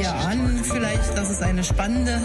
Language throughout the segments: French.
Ja, an vielleicht, dass es eine spannende.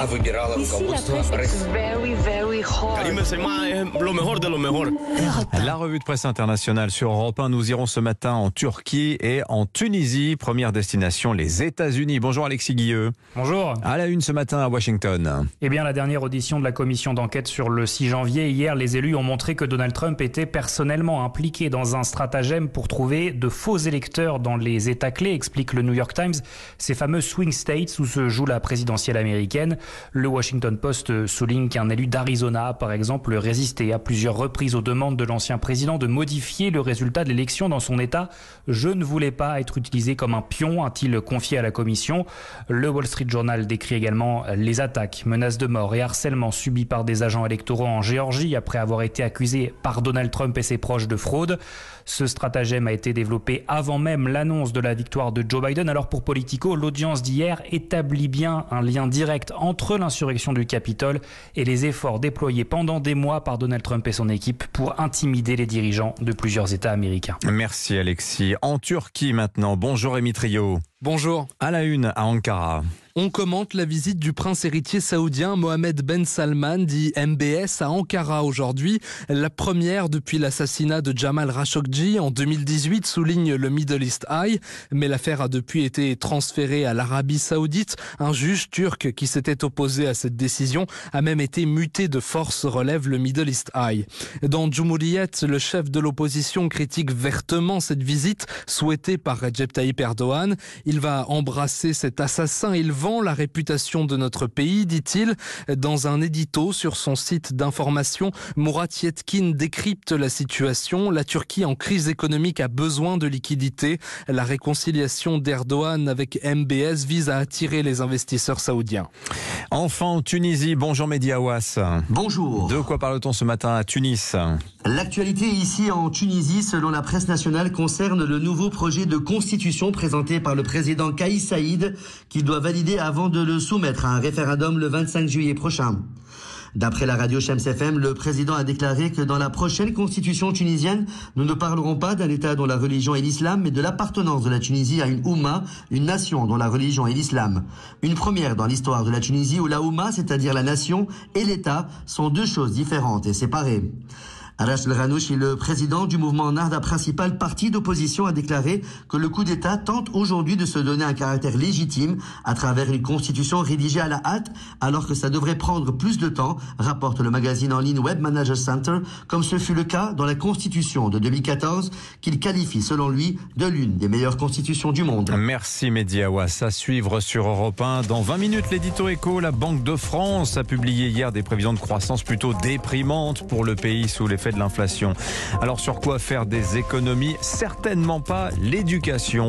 La revue de presse internationale sur Europe 1. Nous irons ce matin en Turquie et en Tunisie. Première destination, les États-Unis. Bonjour Alexis Guilleux. Bonjour. À la une ce matin à Washington. Eh bien, la dernière audition de la commission d'enquête sur le 6 janvier, hier, les élus ont montré que Donald Trump était personnellement impliqué dans un stratagème pour trouver de faux électeurs dans les États clés, explique le New York Times, ces fameux swing states où se joue la présidentielle américaine. Le Washington Post souligne qu'un élu d'Arizona, par exemple, résistait à plusieurs reprises aux demandes de l'ancien président de modifier le résultat de l'élection dans son État. Je ne voulais pas être utilisé comme un pion, a-t-il confié à la commission. Le Wall Street Journal décrit également les attaques, menaces de mort et harcèlement subis par des agents électoraux en Géorgie après avoir été accusés par Donald Trump et ses proches de fraude. Ce stratagème a été développé avant même l'annonce de la victoire de Joe Biden. Alors pour Politico, l'audience d'hier établit bien un lien direct entre l'insurrection du Capitole et les efforts déployés pendant des mois par Donald Trump et son équipe pour intimider les dirigeants de plusieurs États américains. Merci Alexis. En Turquie maintenant. Bonjour Rémi Trio. Bonjour. À la une à Ankara. On commente la visite du prince héritier saoudien Mohamed Ben Salman, dit MBS, à Ankara aujourd'hui. La première depuis l'assassinat de Jamal Khashoggi en 2018, souligne le Middle East Eye. Mais l'affaire a depuis été transférée à l'Arabie saoudite. Un juge turc qui s'était opposé à cette décision a même été muté de force, relève le Middle East Eye. Dans Jumhuriyet, le chef de l'opposition critique vertement cette visite souhaitée par Recep Tayyip Erdogan. Il va embrasser cet assassin. Il vend la réputation de notre pays, dit-il. Dans un édito sur son site d'information, Murat Yetkin décrypte la situation. La Turquie en crise économique a besoin de liquidités. La réconciliation d'Erdogan avec MBS vise à attirer les investisseurs saoudiens. Enfin en Tunisie, bonjour Mehdi Awas. Bonjour. De quoi parle-t-on ce matin à Tunis? L'actualité ici en Tunisie, selon la presse nationale, concerne le nouveau projet de constitution présenté par le président Kaïs Saïd, qu'il doit valider avant de le soumettre à un référendum le 25 juillet prochain. D'après la radio Shams FM, le président a déclaré que dans la prochaine constitution tunisienne, nous ne parlerons pas d'un État dont la religion est l'islam, mais de l'appartenance de la Tunisie à une Oumma, une nation dont la religion est l'islam. Une première dans l'histoire de la Tunisie où la Oumma, c'est-à-dire la nation, et l'État sont deux choses différentes et séparées. Arash El Ghanouchi, le président du mouvement Narda, principal parti d'opposition, a déclaré que le coup d'État tente aujourd'hui de se donner un caractère légitime à travers une constitution rédigée à la hâte, alors que ça devrait prendre plus de temps, rapporte le magazine en ligne Web Manager Center, comme ce fut le cas dans la constitution de 2014, qu'il qualifie selon lui de l'une des meilleures constitutions du monde. Merci Mehdi Awas. À suivre sur Europe 1. Dans 20 minutes, l'édito éco, la Banque de France a publié hier des prévisions de croissance plutôt déprimantes pour le pays sous de l'inflation. Alors sur quoi faire des économies? Certainement pas l'éducation.